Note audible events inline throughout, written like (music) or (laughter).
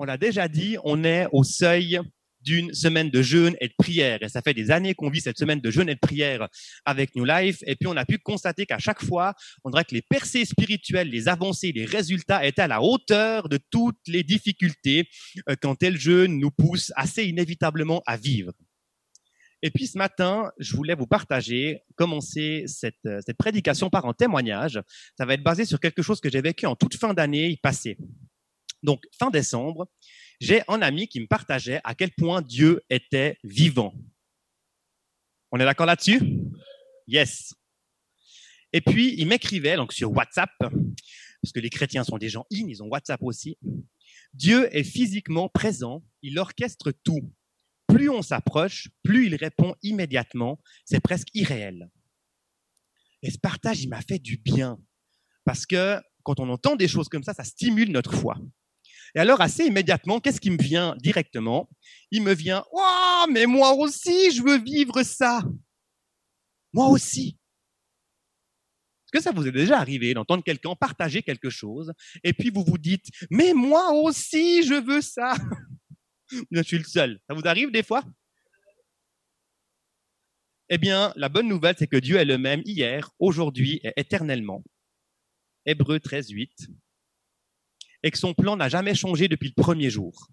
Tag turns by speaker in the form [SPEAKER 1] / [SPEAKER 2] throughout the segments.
[SPEAKER 1] on l'a déjà dit, on est au seuil d'une semaine de jeûne et de prière. Et ça fait des années qu'on vit cette semaine de jeûne et de prière avec New Life. Et puis on a pu constater qu'à chaque fois, on dirait que les percées spirituelles, les avancées, les résultats étaient à la hauteur de toutes les difficultés euh, quand tel jeûne nous pousse assez inévitablement à vivre. Et puis ce matin, je voulais vous partager, commencer cette, euh, cette prédication par un témoignage. Ça va être basé sur quelque chose que j'ai vécu en toute fin d'année passée. Donc fin décembre, j'ai un ami qui me partageait à quel point Dieu était vivant. On est d'accord là-dessus? Yes. Et puis, il m'écrivait donc sur WhatsApp, parce que les chrétiens sont des gens in, ils ont WhatsApp aussi. Dieu est physiquement présent, il orchestre tout. Plus on s'approche, plus il répond immédiatement, c'est presque irréel. Et ce partage, il m'a fait du bien, parce que quand on entend des choses comme ça, ça stimule notre foi. Et alors, assez immédiatement, qu'est-ce qui me vient directement? Il me vient, oh, mais moi aussi, je veux vivre ça. Moi aussi. Est-ce que ça vous est déjà arrivé d'entendre quelqu'un partager quelque chose et puis vous vous dites, mais moi aussi, je veux ça (laughs) Je suis le seul. Ça vous arrive des fois? Eh bien, la bonne nouvelle, c'est que Dieu est le même hier, aujourd'hui et éternellement. Hébreu 13, 8 et que son plan n'a jamais changé depuis le premier jour.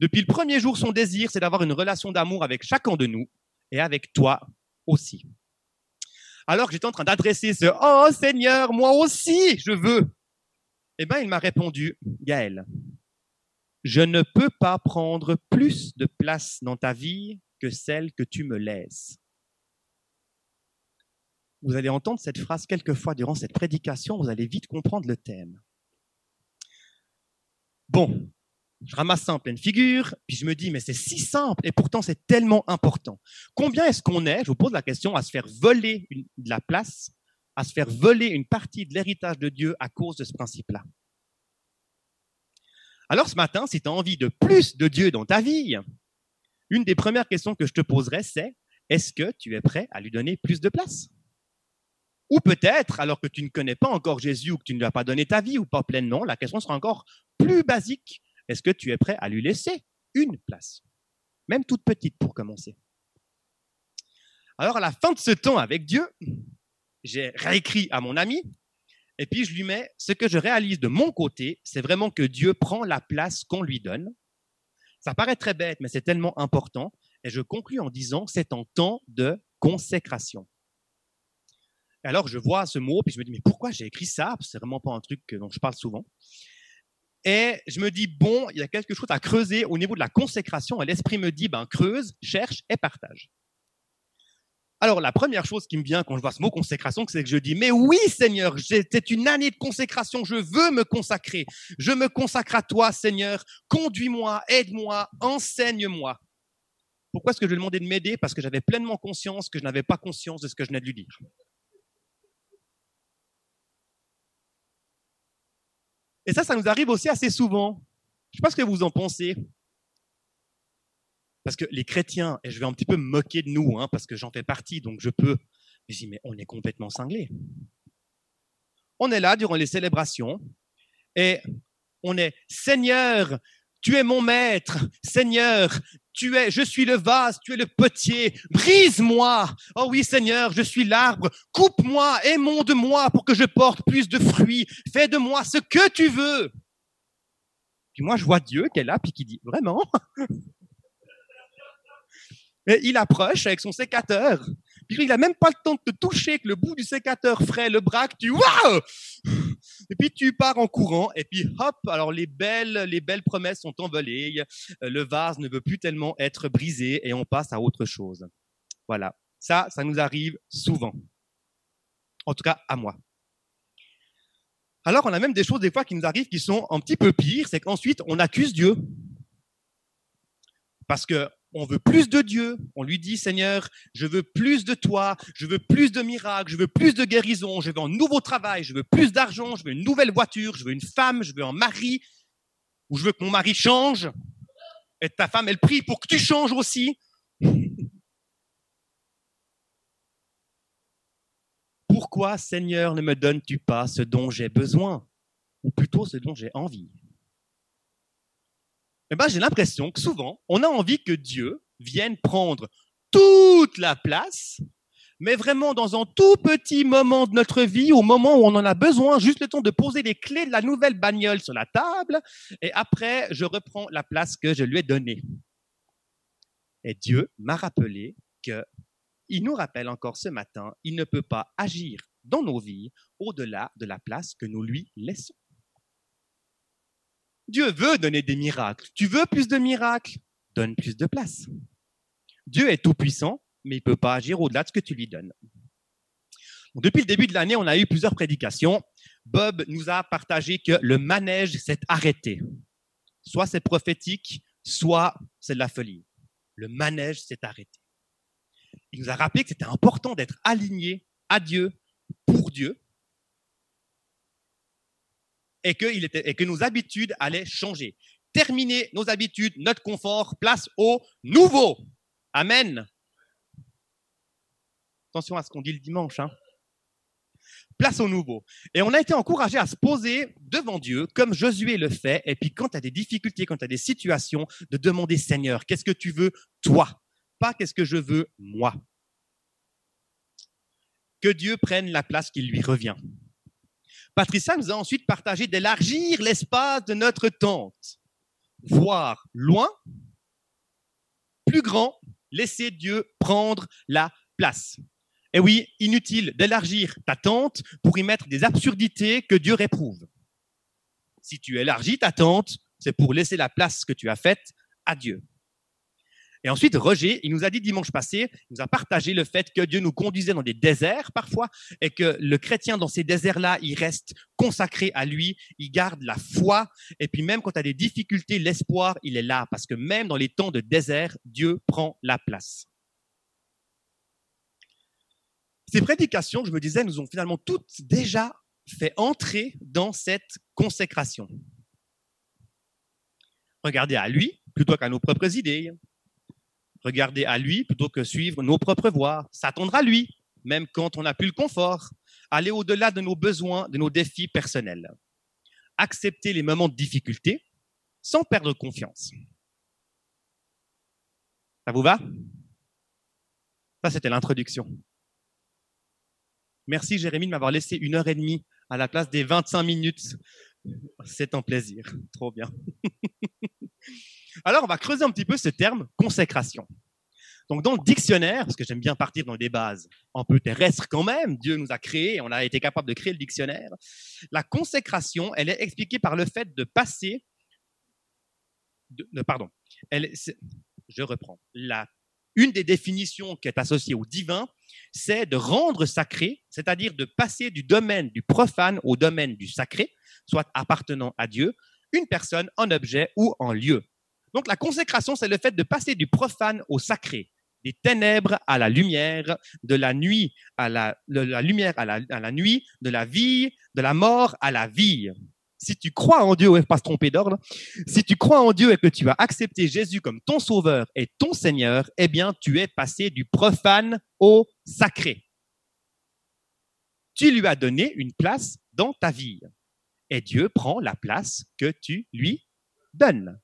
[SPEAKER 1] Depuis le premier jour, son désir, c'est d'avoir une relation d'amour avec chacun de nous et avec toi aussi. Alors que j'étais en train d'adresser ce Oh Seigneur, moi aussi, je veux. Eh bien, il m'a répondu, Gaël, je ne peux pas prendre plus de place dans ta vie que celle que tu me laisses. Vous allez entendre cette phrase quelques fois durant cette prédication, vous allez vite comprendre le thème. Bon, je ramasse ça en pleine figure, puis je me dis, mais c'est si simple et pourtant c'est tellement important. Combien est-ce qu'on est, je vous pose la question, à se faire voler de la place, à se faire voler une partie de l'héritage de Dieu à cause de ce principe-là? Alors ce matin, si tu as envie de plus de Dieu dans ta vie, une des premières questions que je te poserai, c'est, est-ce que tu es prêt à lui donner plus de place? Ou peut-être, alors que tu ne connais pas encore Jésus ou que tu ne lui as pas donné ta vie ou pas pleinement, la question sera encore plus basique. Est-ce que tu es prêt à lui laisser une place? Même toute petite pour commencer. Alors à la fin de ce temps avec Dieu, j'ai réécrit à mon ami et puis je lui mets ce que je réalise de mon côté, c'est vraiment que Dieu prend la place qu'on lui donne. Ça paraît très bête, mais c'est tellement important. Et je conclus en disant, c'est en temps de consécration. Et alors, je vois ce mot, puis je me dis, mais pourquoi j'ai écrit ça? C'est vraiment pas un truc dont je parle souvent. Et je me dis, bon, il y a quelque chose à creuser au niveau de la consécration. Et l'esprit me dit, ben, creuse, cherche et partage. Alors, la première chose qui me vient quand je vois ce mot consécration, c'est que je dis, mais oui, Seigneur, c'est une année de consécration, je veux me consacrer. Je me consacre à toi, Seigneur. Conduis-moi, aide-moi, enseigne-moi. Pourquoi est-ce que je lui ai demandé de m'aider? Parce que j'avais pleinement conscience que je n'avais pas conscience de ce que je venais de lui dire. Et ça, ça nous arrive aussi assez souvent. Je ne sais pas ce que vous en pensez. Parce que les chrétiens, et je vais un petit peu me moquer de nous, hein, parce que j'en fais partie, donc je peux. Mais je dis, mais on est complètement cinglés. On est là durant les célébrations et on est Seigneur, tu es mon maître, Seigneur, tu es, je suis le vase, tu es le potier, brise-moi. Oh oui, Seigneur, je suis l'arbre, coupe-moi, de moi pour que je porte plus de fruits, fais de moi ce que tu veux. Puis moi, je vois Dieu qui est là, puis qui dit, vraiment? (laughs) Et il approche avec son sécateur. Il n'a même pas le temps de te toucher que le bout du sécateur frais, le bras, que tu waouh Et puis tu pars en courant et puis hop, alors les belles les belles promesses sont envolées, le vase ne veut plus tellement être brisé et on passe à autre chose. Voilà. Ça, ça nous arrive souvent. En tout cas, à moi. Alors, on a même des choses des fois qui nous arrivent qui sont un petit peu pires, c'est qu'ensuite on accuse Dieu. Parce que on veut plus de Dieu. On lui dit, Seigneur, je veux plus de toi, je veux plus de miracles, je veux plus de guérison, je veux un nouveau travail, je veux plus d'argent, je veux une nouvelle voiture, je veux une femme, je veux un mari, ou je veux que mon mari change. Et ta femme, elle prie pour que tu changes aussi. (laughs) Pourquoi, Seigneur, ne me donnes-tu pas ce dont j'ai besoin, ou plutôt ce dont j'ai envie? Eh ben, j'ai l'impression que souvent, on a envie que Dieu vienne prendre toute la place, mais vraiment dans un tout petit moment de notre vie, au moment où on en a besoin, juste le temps de poser les clés de la nouvelle bagnole sur la table, et après, je reprends la place que je lui ai donnée. Et Dieu m'a rappelé que, il nous rappelle encore ce matin, il ne peut pas agir dans nos vies au-delà de la place que nous lui laissons. Dieu veut donner des miracles. Tu veux plus de miracles? Donne plus de place. Dieu est tout puissant, mais il ne peut pas agir au-delà de ce que tu lui donnes. depuis le début de l'année, on a eu plusieurs prédications. Bob nous a partagé que le manège s'est arrêté. Soit c'est prophétique, soit c'est de la folie. Le manège s'est arrêté. Il nous a rappelé que c'était important d'être aligné à Dieu, pour Dieu, et que, nos habitudes allaient changer. Terminer nos habitudes, notre confort, place au nouveau. Amen. Attention à ce qu'on dit le dimanche. Hein. Place au nouveau. Et on a été encouragé à se poser devant Dieu, comme Josué le fait. Et puis quand tu as des difficultés, quand tu as des situations, de demander Seigneur, qu'est-ce que tu veux toi? Pas qu'est-ce que je veux moi? Que Dieu prenne la place qui lui revient. Patricia nous a ensuite partagé d'élargir l'espace de notre tente, voir loin, plus grand, laisser Dieu prendre la place. Et oui, inutile d'élargir ta tente pour y mettre des absurdités que Dieu réprouve. Si tu élargis ta tente, c'est pour laisser la place que tu as faite à Dieu. Et ensuite, Roger, il nous a dit dimanche passé, il nous a partagé le fait que Dieu nous conduisait dans des déserts parfois et que le chrétien dans ces déserts-là, il reste consacré à lui, il garde la foi et puis même quand tu as des difficultés, l'espoir, il est là parce que même dans les temps de désert, Dieu prend la place. Ces prédications, je me disais, nous ont finalement toutes déjà fait entrer dans cette consécration. Regardez à lui plutôt qu'à nos propres idées, regarder à lui plutôt que suivre nos propres voies, s'attendre à lui, même quand on n'a plus le confort, aller au-delà de nos besoins, de nos défis personnels, accepter les moments de difficulté sans perdre confiance. Ça vous va? Ça, c'était l'introduction. Merci Jérémy de m'avoir laissé une heure et demie à la place des 25 minutes. C'est un plaisir. Trop bien. (laughs) Alors, on va creuser un petit peu ce terme consécration. Donc, dans le dictionnaire, parce que j'aime bien partir dans des bases un peu terrestres quand même, Dieu nous a créés, on a été capable de créer le dictionnaire. La consécration, elle est expliquée par le fait de passer. Pardon. Je reprends. La, une des définitions qui est associée au divin, c'est de rendre sacré, c'est-à-dire de passer du domaine du profane au domaine du sacré, soit appartenant à Dieu, une personne, un objet ou un lieu. Donc la consécration, c'est le fait de passer du profane au sacré, des ténèbres à la lumière, de la nuit à la, lumière à la, à la, nuit, de la vie, de la mort à la vie. Si tu crois en Dieu, ouais, pas se tromper d'ordre, si tu crois en Dieu et que tu as accepté Jésus comme ton sauveur et ton Seigneur, eh bien, tu es passé du profane au sacré. Tu lui as donné une place dans ta vie. Et Dieu prend la place que tu lui donnes.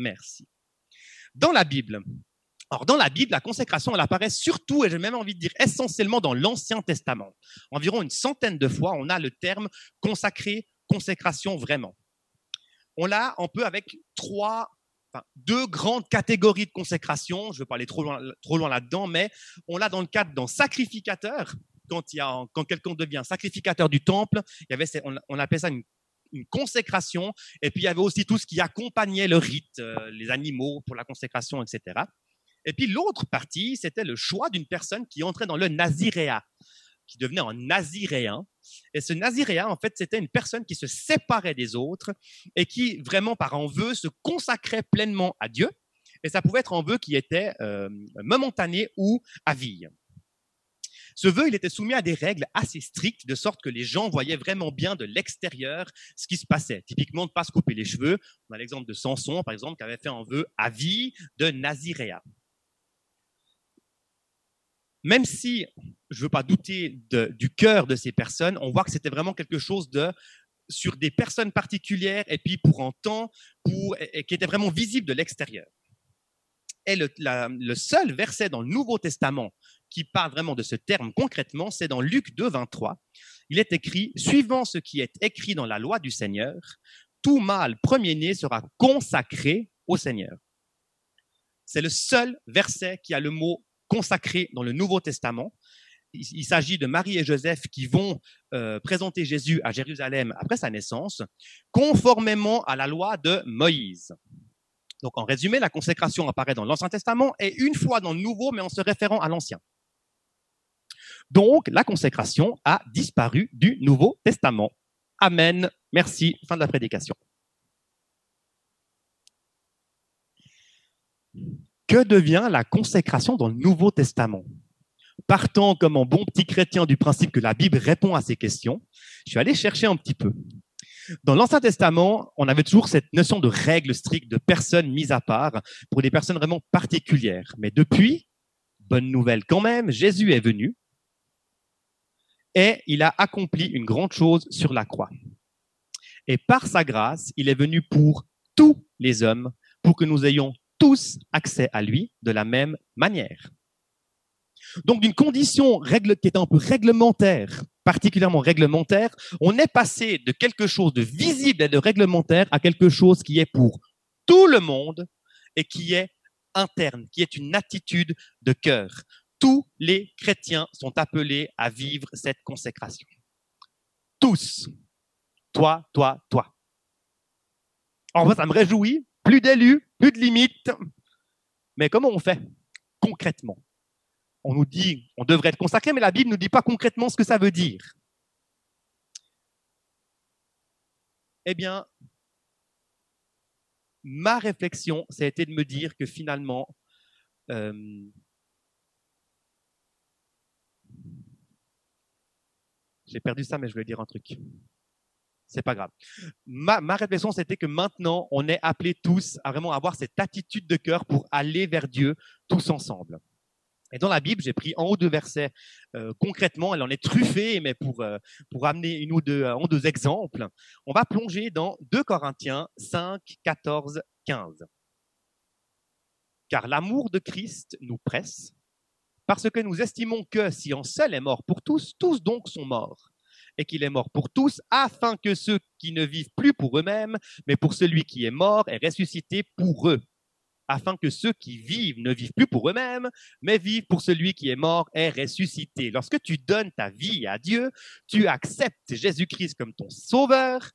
[SPEAKER 1] Merci. Dans la Bible, alors dans la Bible, la consécration, elle apparaît surtout, et j'ai même envie de dire essentiellement dans l'Ancien Testament. Environ une centaine de fois, on a le terme consacré, consécration vraiment. On l'a un peu avec trois, deux grandes catégories de consécration. Je ne vais pas aller trop loin, trop loin là-dedans, mais on l'a dans le cadre d'un sacrificateur. Quand, quand quelqu'un devient sacrificateur du temple, il y avait, on, on appelle ça une une consécration. Et puis il y avait aussi tout ce qui accompagnait le rite, euh, les animaux pour la consécration, etc. Et puis l'autre partie, c'était le choix d'une personne qui entrait dans le naziréa, qui devenait un naziréen. Et ce naziréen, en fait, c'était une personne qui se séparait des autres et qui, vraiment par en vœu, se consacrait pleinement à Dieu. Et ça pouvait être un vœu qui était euh, momentané ou à vie. Ce vœu, il était soumis à des règles assez strictes, de sorte que les gens voyaient vraiment bien de l'extérieur ce qui se passait. Typiquement, de ne pas se couper les cheveux. On a l'exemple de Samson, par exemple, qui avait fait un vœu à vie de Naziréa. Même si je ne veux pas douter du cœur de ces personnes, on voit que c'était vraiment quelque chose de sur des personnes particulières et puis pour un temps qui était vraiment visible de l'extérieur. Et le, seul verset dans le Nouveau Testament qui parle vraiment de ce terme concrètement, c'est dans Luc 2, 23. Il est écrit, suivant ce qui est écrit dans la loi du Seigneur, tout mâle premier-né sera consacré au Seigneur. C'est le seul verset qui a le mot consacré dans le Nouveau Testament. Il, s'agit de Marie et Joseph qui vont euh, présenter Jésus à Jérusalem après sa naissance, conformément à la loi de Moïse. Donc, en résumé, la consécration apparaît dans l'Ancien Testament et une fois dans le Nouveau, mais en se référant à l'Ancien. Donc, la consécration a disparu du Nouveau Testament. Amen. Merci. Fin de la prédication. Que devient la consécration dans le Nouveau Testament? Partant comme un bon petit chrétien du principe que la Bible répond à ces questions, je suis allé chercher un petit peu. Dans l'Ancien Testament, on avait toujours cette notion de règle stricte, de personnes mises à part, pour des personnes vraiment particulières. Mais depuis, bonne nouvelle quand même, Jésus est venu et il a accompli une grande chose sur la croix. Et par sa grâce, il est venu pour tous les hommes, pour que nous ayons tous accès à lui de la même manière. Donc d'une condition qui est un peu réglementaire, particulièrement réglementaire, on est passé de quelque chose de visible et de réglementaire à quelque chose qui est pour tout le monde et qui est interne, qui est une attitude de cœur. Tous les chrétiens sont appelés à vivre cette consécration. Tous. Toi, toi, toi. En fait, ça me réjouit. Plus d'élus, plus de limites. Mais comment on fait concrètement? On nous dit, on devrait être consacré, mais la Bible ne nous dit pas concrètement ce que ça veut dire. Eh bien, ma réflexion, ça a été de me dire que finalement, euh, J'ai perdu ça, mais je voulais dire un truc. C'est pas grave. Ma, réflexion, c'était que maintenant, on est appelés tous à vraiment avoir cette attitude de cœur pour aller vers Dieu tous ensemble. Et dans la Bible, j'ai pris en haut deux versets euh, concrètement, elle en est truffée, mais pour, euh, pour amener une ou deux, deux exemples, on va plonger dans 2 Corinthiens 5, 14, 15. Car l'amour de Christ nous presse, parce que nous estimons que si un seul est mort pour tous, tous donc sont morts, et qu'il est mort pour tous, afin que ceux qui ne vivent plus pour eux-mêmes, mais pour celui qui est mort, est ressuscité pour eux, afin que ceux qui vivent ne vivent plus pour eux-mêmes, mais vivent pour celui qui est mort, est ressuscité. Lorsque tu donnes ta vie à Dieu, tu acceptes Jésus-Christ comme ton sauveur,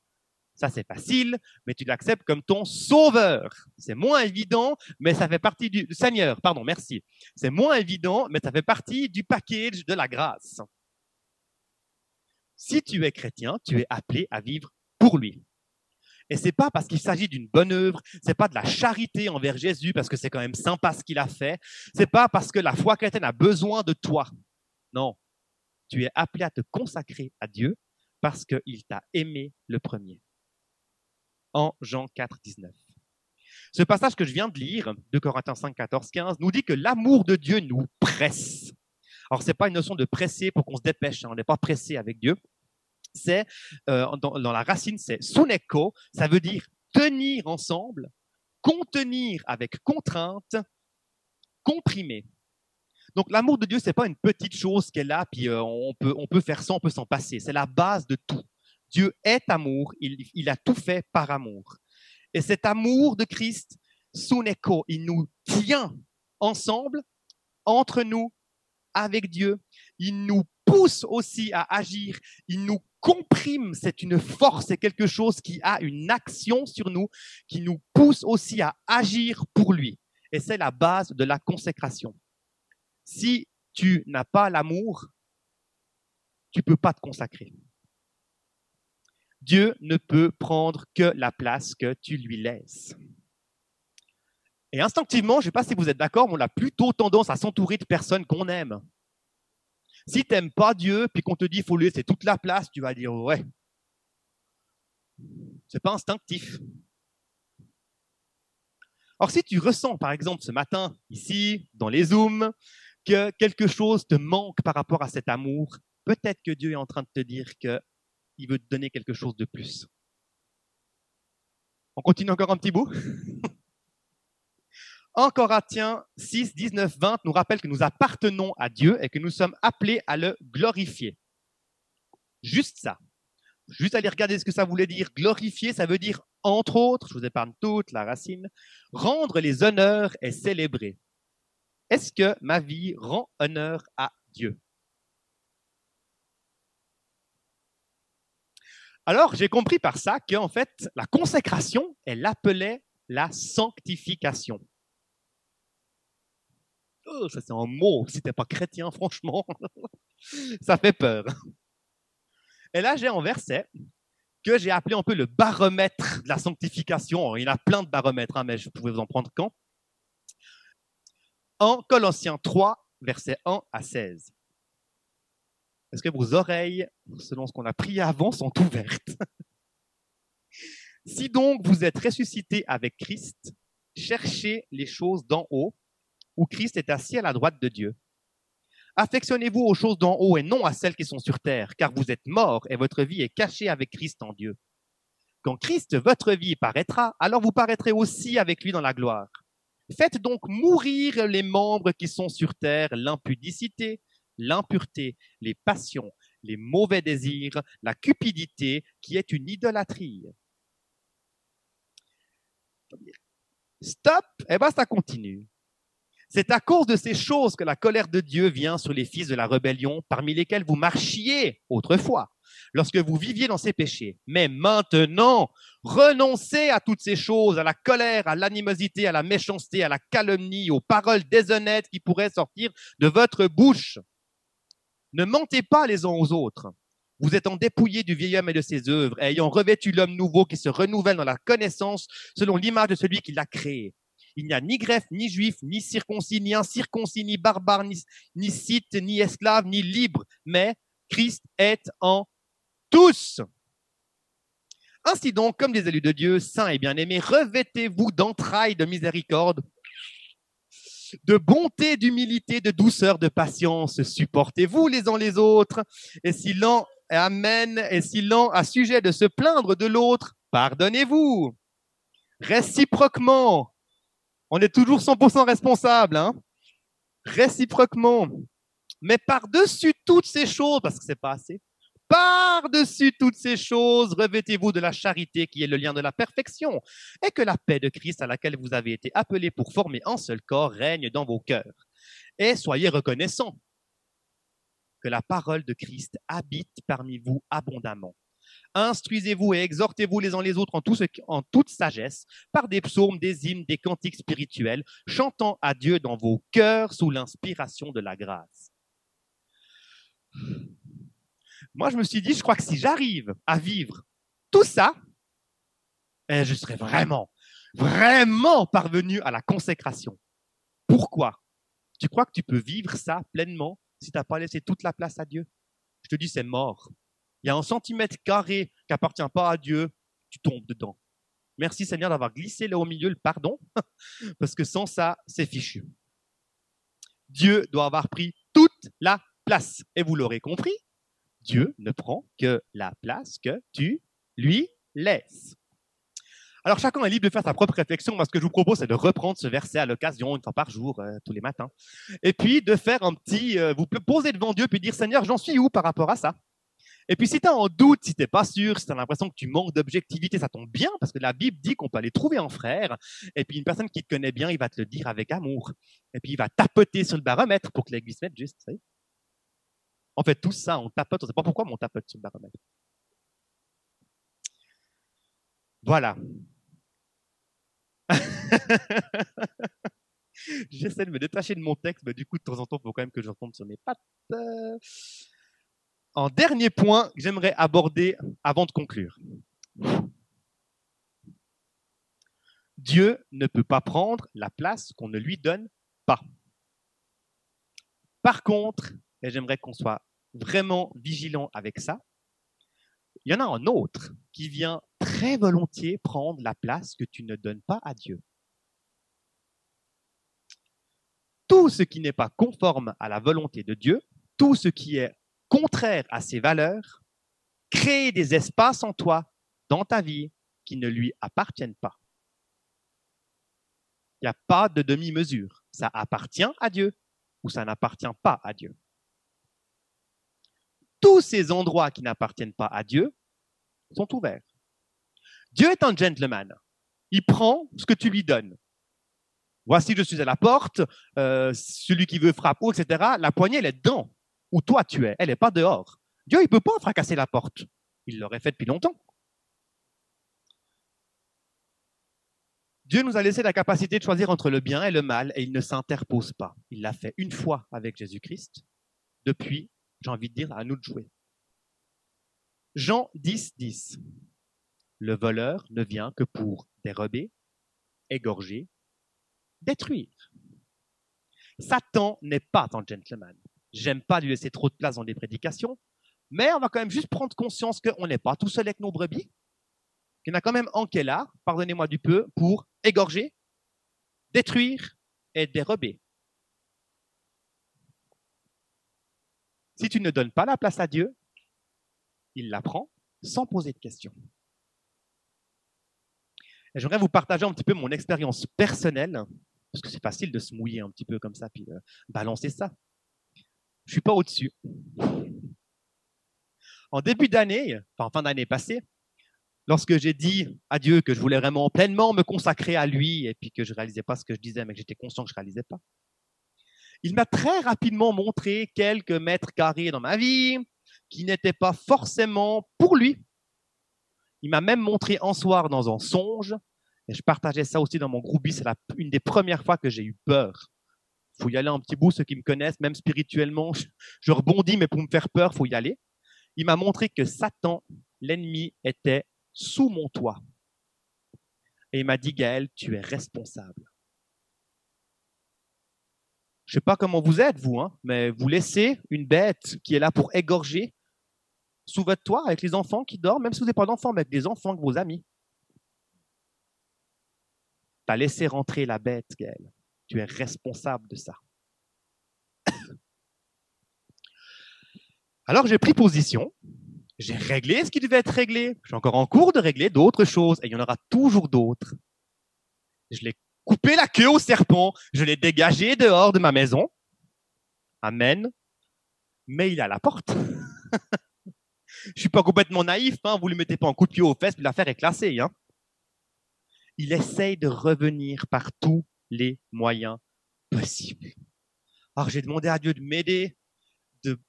[SPEAKER 1] ça, c'est facile, mais tu l'acceptes comme ton sauveur. C'est moins évident, mais ça fait partie du Seigneur. Pardon, merci. C'est moins évident, mais ça fait partie du package de la grâce. Si tu es chrétien, tu es appelé à vivre pour lui. Et c'est pas parce qu'il s'agit d'une bonne œuvre, c'est pas de la charité envers Jésus parce que c'est quand même sympa ce qu'il a fait, c'est pas parce que la foi chrétienne a besoin de toi. Non. Tu es appelé à te consacrer à Dieu parce qu'il t'a aimé le premier en Jean 4, 19. Ce passage que je viens de lire, de Corinthiens 5, 14, 15, nous dit que l'amour de Dieu nous presse. Alors, ce n'est pas une notion de presser pour qu'on se dépêche, hein, on n'est pas pressé avec Dieu. C'est, euh, dans, la racine, c'est suneko, ça veut dire tenir ensemble, contenir avec contrainte, comprimer. Donc l'amour de Dieu, ce n'est pas une petite chose qu'elle a, puis euh, on, peut, on peut faire ça, on peut s'en passer. C'est la base de tout. Dieu est amour, il, a tout fait par amour. Et cet amour de Christ, son écho, il nous tient ensemble, entre nous, avec Dieu. Il nous pousse aussi à agir, il nous comprime, c'est une force, c'est quelque chose qui a une action sur nous, qui nous pousse aussi à agir pour lui. Et c'est la base de la consécration. Si tu n'as pas l'amour, tu peux pas te consacrer. Dieu ne peut prendre que la place que tu lui laisses. Et instinctivement, je ne sais pas si vous êtes d'accord, mais on a plutôt tendance à s'entourer de personnes qu'on aime. Si tu n'aimes pas Dieu, puis qu'on te dit qu'il faut lui laisser toute la place, tu vas dire ouais. C'est pas instinctif. Or, si tu ressens, par exemple, ce matin, ici, dans les Zooms, que quelque chose te manque par rapport à cet amour, peut-être que Dieu est en train de te dire que il veut te donner quelque chose de plus. On continue encore un petit bout? (laughs) En Corinthiens 6, 19, 20 nous rappelle que nous appartenons à Dieu et que nous sommes appelés à le glorifier. Juste ça. Juste aller regarder ce que ça voulait dire. Glorifier, ça veut dire, entre autres, je vous épargne toute la racine, rendre les honneurs et célébrer. Est-ce que ma vie rend honneur à Dieu? Alors, j'ai compris par ça qu'en fait, la consécration, elle appelait la sanctification. Oh, ça c'est un mot, si t'es pas chrétien, (laughs) franchement, ça fait peur. Et là, j'ai un verset que j'ai appelé un peu le baromètre de la sanctification. Il y a plein de baromètres, hein, mais je pouvais vous en prendre quand En Colossiens 3, versets 1 à 16. Est-ce que vos oreilles, selon ce qu'on a prié avant, sont ouvertes? Si donc vous êtes ressuscité avec Christ, cherchez les choses d'en haut, où Christ est assis à la droite de Dieu. Affectionnez-vous aux choses d'en haut et non à celles qui sont sur terre, car vous êtes morts et votre vie est cachée avec Christ en Dieu. Quand Christ, votre vie, paraîtra, alors vous paraîtrez aussi avec lui dans la gloire. Faites donc mourir les membres qui sont sur terre, l'impudicité, l'impureté, les passions, les mauvais désirs, la cupidité, qui est une idolâtrie. Stop, eh bien ça continue. C'est à cause de ces choses que la colère de Dieu vient sur les fils de la rébellion, parmi lesquels vous marchiez autrefois, lorsque vous viviez dans ces péchés. Mais maintenant, renoncez à toutes ces choses, à la colère, à l'animosité, à la méchanceté, à la calomnie, aux paroles déshonnêtes qui pourraient sortir de votre bouche. Ne mentez pas les uns aux autres. Vous êtes en dépouillé du vieil homme et de ses œuvres, ayant revêtu l'homme nouveau qui se renouvelle dans la connaissance selon l'image de celui qui l'a créé. Il n'y a ni greffe, ni juif, ni circoncis, ni incirconcis, ni barbare, ni, ni scythe, ni esclave, ni libre, mais Christ est en tous. Ainsi donc, comme des élus de Dieu, saints et bien-aimés, revêtez-vous d'entrailles de miséricorde, de bonté, d'humilité, de douceur, de patience. Supportez-vous les uns les autres. Et si l'un amène, et si l'un a sujet de se plaindre de l'autre, pardonnez-vous. Réciproquement, on est toujours 100% responsable, hein réciproquement. Mais par-dessus toutes ces choses, parce que c'est pas assez, par-dessus toutes ces choses, revêtez-vous de la charité qui est le lien de la perfection, et que la paix de Christ à laquelle vous avez été appelés pour former un seul corps règne dans vos cœurs. Et soyez reconnaissants que la parole de Christ habite parmi vous abondamment. Instruisez-vous et exhortez-vous les uns les autres en, toute sagesse, par des psaumes, des hymnes, des cantiques spirituels, chantant à Dieu dans vos cœurs sous l'inspiration de la grâce. Moi, je me suis dit, je crois que si j'arrive à vivre tout ça, eh, je serai vraiment, vraiment parvenu à la consécration. Pourquoi? Tu crois que tu peux vivre ça pleinement si tu n'as pas laissé toute la place à Dieu? Je te dis, c'est mort il y a un centimètre carré qui appartient pas à Dieu, tu tombes dedans. Merci Seigneur d'avoir glissé là au milieu le pardon, (laughs) parce que sans ça, c'est fichu. Dieu doit avoir pris toute la place. Et vous l'aurez compris, Dieu ne prend que la place que tu lui laisses. Alors chacun est libre de faire sa propre réflexion. Moi, ce que je vous propose, c'est de reprendre ce verset à l'occasion, une fois par jour, euh, tous les matins. Et puis de faire un petit... Euh, vous poser devant Dieu, puis dire, Seigneur, j'en suis où par rapport à ça? Et puis si tu as un doute, si tu n'es pas sûr, si tu as l'impression que tu manques d'objectivité, ça tombe bien parce que la Bible dit qu'on peut aller trouver un frère. Et puis une personne qui te connaît bien, il va te le dire avec amour. Et puis il va tapoter sur le baromètre pour que l'église mette juste. Vous on fait tout ça, on tapote, on ne sait pas pourquoi, on tapote sur le baromètre. Voilà. (laughs) J'essaie de me détacher de mon texte, mais du coup, de temps en temps, il faut quand même que je retombe sur mes pattes un dernier point que j'aimerais aborder avant de conclure. Dieu ne peut pas prendre la place qu'on ne lui donne pas. Par contre, et j'aimerais qu'on soit vraiment vigilant avec ça, il y en a un autre qui vient très volontiers prendre la place que tu ne donnes pas à Dieu. Tout ce qui n'est pas conforme à la volonté de Dieu, tout ce qui est contraire à ses valeurs, créer des espaces en toi, dans ta vie, qui ne lui appartiennent pas. Il n'y a pas de demi-mesure. Ça appartient à Dieu ou ça n'appartient pas à Dieu. Tous ces endroits qui n'appartiennent pas à Dieu sont ouverts. Dieu est un gentleman. Il prend ce que tu lui donnes. Voici, je suis à la porte, euh, celui qui veut frappe, etc. La poignée, elle est dedans, où toi tu es, elle n'est pas dehors. Dieu, il ne peut pas fracasser la porte. Il l'aurait fait depuis longtemps. Dieu nous a laissé la capacité de choisir entre le bien et le mal et il ne s'interpose pas. Il l'a fait une fois avec Jésus-Christ. Depuis, j'ai envie de dire, à nous de jouer. Jean 10, 10. Le voleur ne vient que pour dérober, égorger, détruire. Satan n'est pas un gentleman. J'aime pas lui laisser trop de place dans les prédications, mais on va quand même juste prendre conscience qu'on n'est pas tout seul avec nos brebis, qu'il y en a quand même un qui est là, pardonnez-moi du peu, pour égorger, détruire et dérober. Si tu ne donnes pas la place à Dieu, il la prend sans poser de questions. J'aimerais vous partager un petit peu mon expérience personnelle, parce que c'est facile de se mouiller un petit peu comme ça, puis balancer ça. Je ne suis pas au-dessus. En début d'année, enfin en fin d'année passée, lorsque j'ai dit à Dieu que je voulais vraiment pleinement me consacrer à lui et puis que je réalisais pas ce que je disais, mais que j'étais conscient que je ne réalisais pas, il m'a très rapidement montré quelques mètres carrés dans ma vie qui n'étaient pas forcément pour lui. Il m'a même montré un soir dans un songe, et je partageais ça aussi dans mon groupe, c'est une des premières fois que j'ai eu peur. Il faut y aller un petit bout, ceux qui me connaissent, même spirituellement, je rebondis, mais pour me faire peur, faut y aller. Il m'a montré que Satan, l'ennemi, était sous mon toit. Et il m'a dit, Gaël, tu es responsable. Je sais pas comment vous êtes, vous, hein, mais vous laissez une bête qui est là pour égorger sous votre toit avec les enfants qui dorment, même si vous n'avez pas d'enfants, mais avec des enfants que vos amis. Tu as laissé rentrer la bête, Gaël. Tu es responsable de ça. (coughs) Alors j'ai pris position j'ai réglé ce qui devait être réglé. Je suis encore en cours de régler d'autres choses et il y en aura toujours d'autres. Je l'ai coupé la queue au serpent, je l'ai dégagé dehors de ma maison. Amen. Mais il est à la porte. (laughs) Je suis pas complètement naïf, hein. vous ne lui mettez pas un coup de pied aux fesses, puis l'affaire est classée. Hein. Il essaye de revenir par tous les moyens possibles. Alors j'ai demandé à Dieu de m'aider,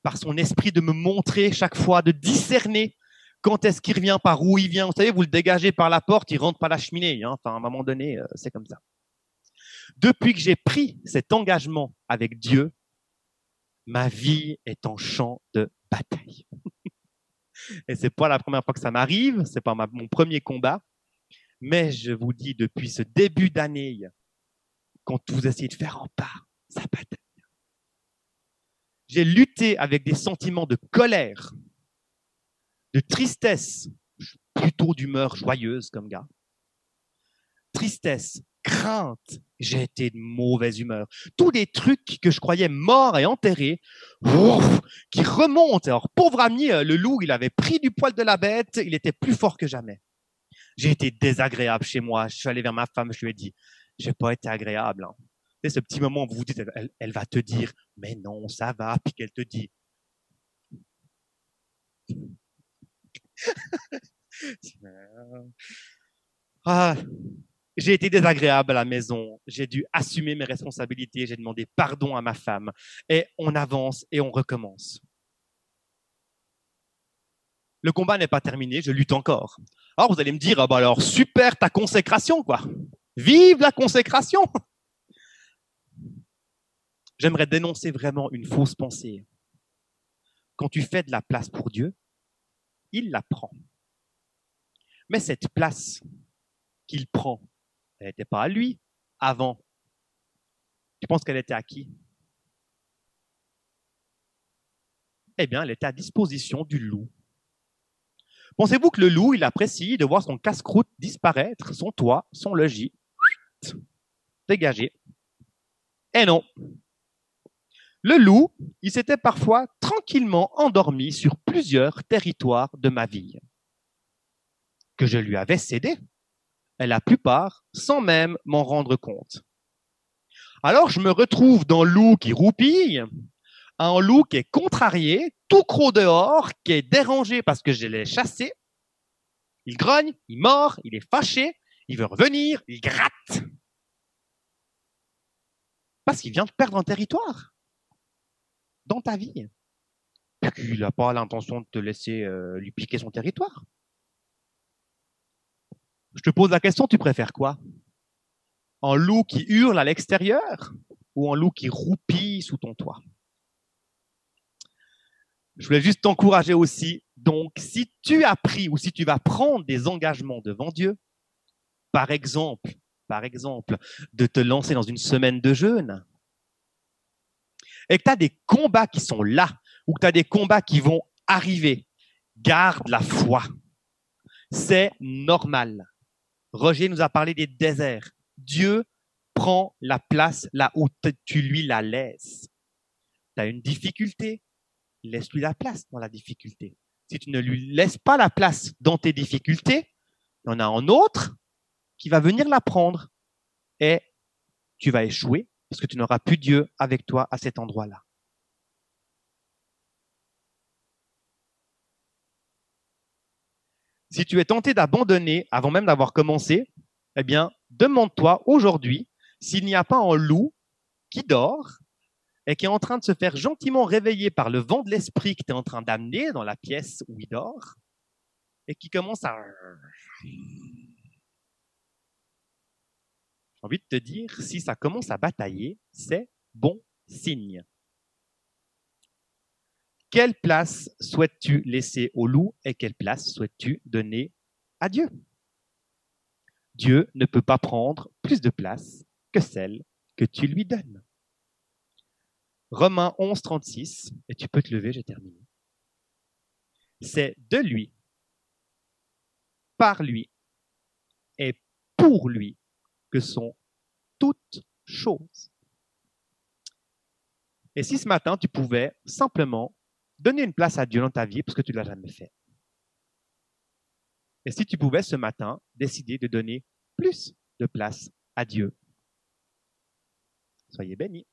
[SPEAKER 1] par son esprit, de me montrer chaque fois, de discerner quand est-ce qu'il revient, par où il vient. Vous savez, vous le dégagez par la porte, il rentre par la cheminée. Hein. Enfin, à un moment donné, euh, c'est comme ça. Depuis que j'ai pris cet engagement avec Dieu, ma vie est en champ de bataille. (laughs) Et c'est pas la première fois que ça m'arrive, c'est pas mon premier combat, mais je vous dis depuis ce début d'année, quand vous essayez de faire en part, ça bataille j'ai lutté avec des sentiments de colère, de tristesse, plutôt d'humeur joyeuse comme gars. Tristesse, crainte, j'ai été de mauvaise humeur. Tous des trucs que je croyais morts et enterrés, qui remontent. Alors, pauvre ami, euh, le loup, il avait pris du poil de la bête, il était plus fort que jamais. J'ai été désagréable chez moi. Je suis allé vers ma femme, je lui ai dit, j'ai pas été agréable. Hein ce petit moment où vous vous dites, elle, va te dire, mais non, ça va, puis qu'elle te dit. (laughs) ah, j'ai été désagréable à la maison, j'ai dû assumer mes responsabilités, j'ai demandé pardon à ma femme, et on avance et on recommence. Le combat n'est pas terminé, je lutte encore. Alors vous allez me dire, ah bah alors super ta consécration, quoi. Vive la consécration j'aimerais dénoncer vraiment une fausse pensée. Quand tu fais de la place pour Dieu, il la prend. Mais cette place qu'il prend, elle n'était pas à lui avant. Tu penses qu'elle était à qui? Eh bien, elle était à disposition du loup. Pensez-vous que le loup, il apprécie de voir son casse-croûte disparaître, son toit, son logis, dégagé Eh non, Le loup, il s'était parfois tranquillement endormi sur plusieurs territoires de ma vie, que je lui avais cédés, la plupart sans même m'en rendre compte. Alors je me retrouve dans loup qui roupille, un loup qui est contrarié, tout croc dehors, qui est dérangé parce que je l'ai chassé. Il grogne, il mord, il est fâché, il veut revenir, il gratte. Parce qu'il vient de perdre un territoire dans ta vie. Il n'a pas l'intention de te laisser euh, lui piquer son territoire. Je te pose la question, tu préfères quoi? Un loup qui hurle à l'extérieur ou un loup qui roupille sous ton toit? Je voulais juste t'encourager aussi. Donc, si tu as pris ou si tu vas prendre des engagements devant Dieu, par exemple, par exemple, de te lancer dans une semaine de jeûne, et que tu as des combats qui sont là, ou que tu as des combats qui vont arriver, garde la foi. C'est normal. Roger nous a parlé des déserts. Dieu prend la place là où tu lui la laisses. Tu as une difficulté, laisse-lui la place dans la difficulté. Si tu ne lui laisses pas la place dans tes difficultés, il y en a un autre qui va venir la prendre et tu vas échouer parce que tu n'auras plus Dieu avec toi à cet endroit-là. Si tu es tenté d'abandonner avant même d'avoir commencé, eh bien, demande-toi aujourd'hui s'il n'y a pas un loup qui dort et qui est en train de se faire gentiment réveiller par le vent de l'esprit que tu es en train d'amener dans la pièce où il dort et qui commence à j'ai envie de te dire, si ça commence à batailler, c'est bon signe. Quelle place souhaites-tu laisser au loup et quelle place souhaites-tu donner à Dieu? Dieu ne peut pas prendre plus de place que celle que tu lui donnes. Romains 11, 36, et tu peux te lever, j'ai terminé. C'est de lui, par lui et pour lui que sont toutes choses. Et si ce matin, tu pouvais simplement donner une place à Dieu dans ta vie parce que tu ne l'as jamais fait. Et si tu pouvais ce matin décider de donner plus de place à Dieu. Soyez bénis.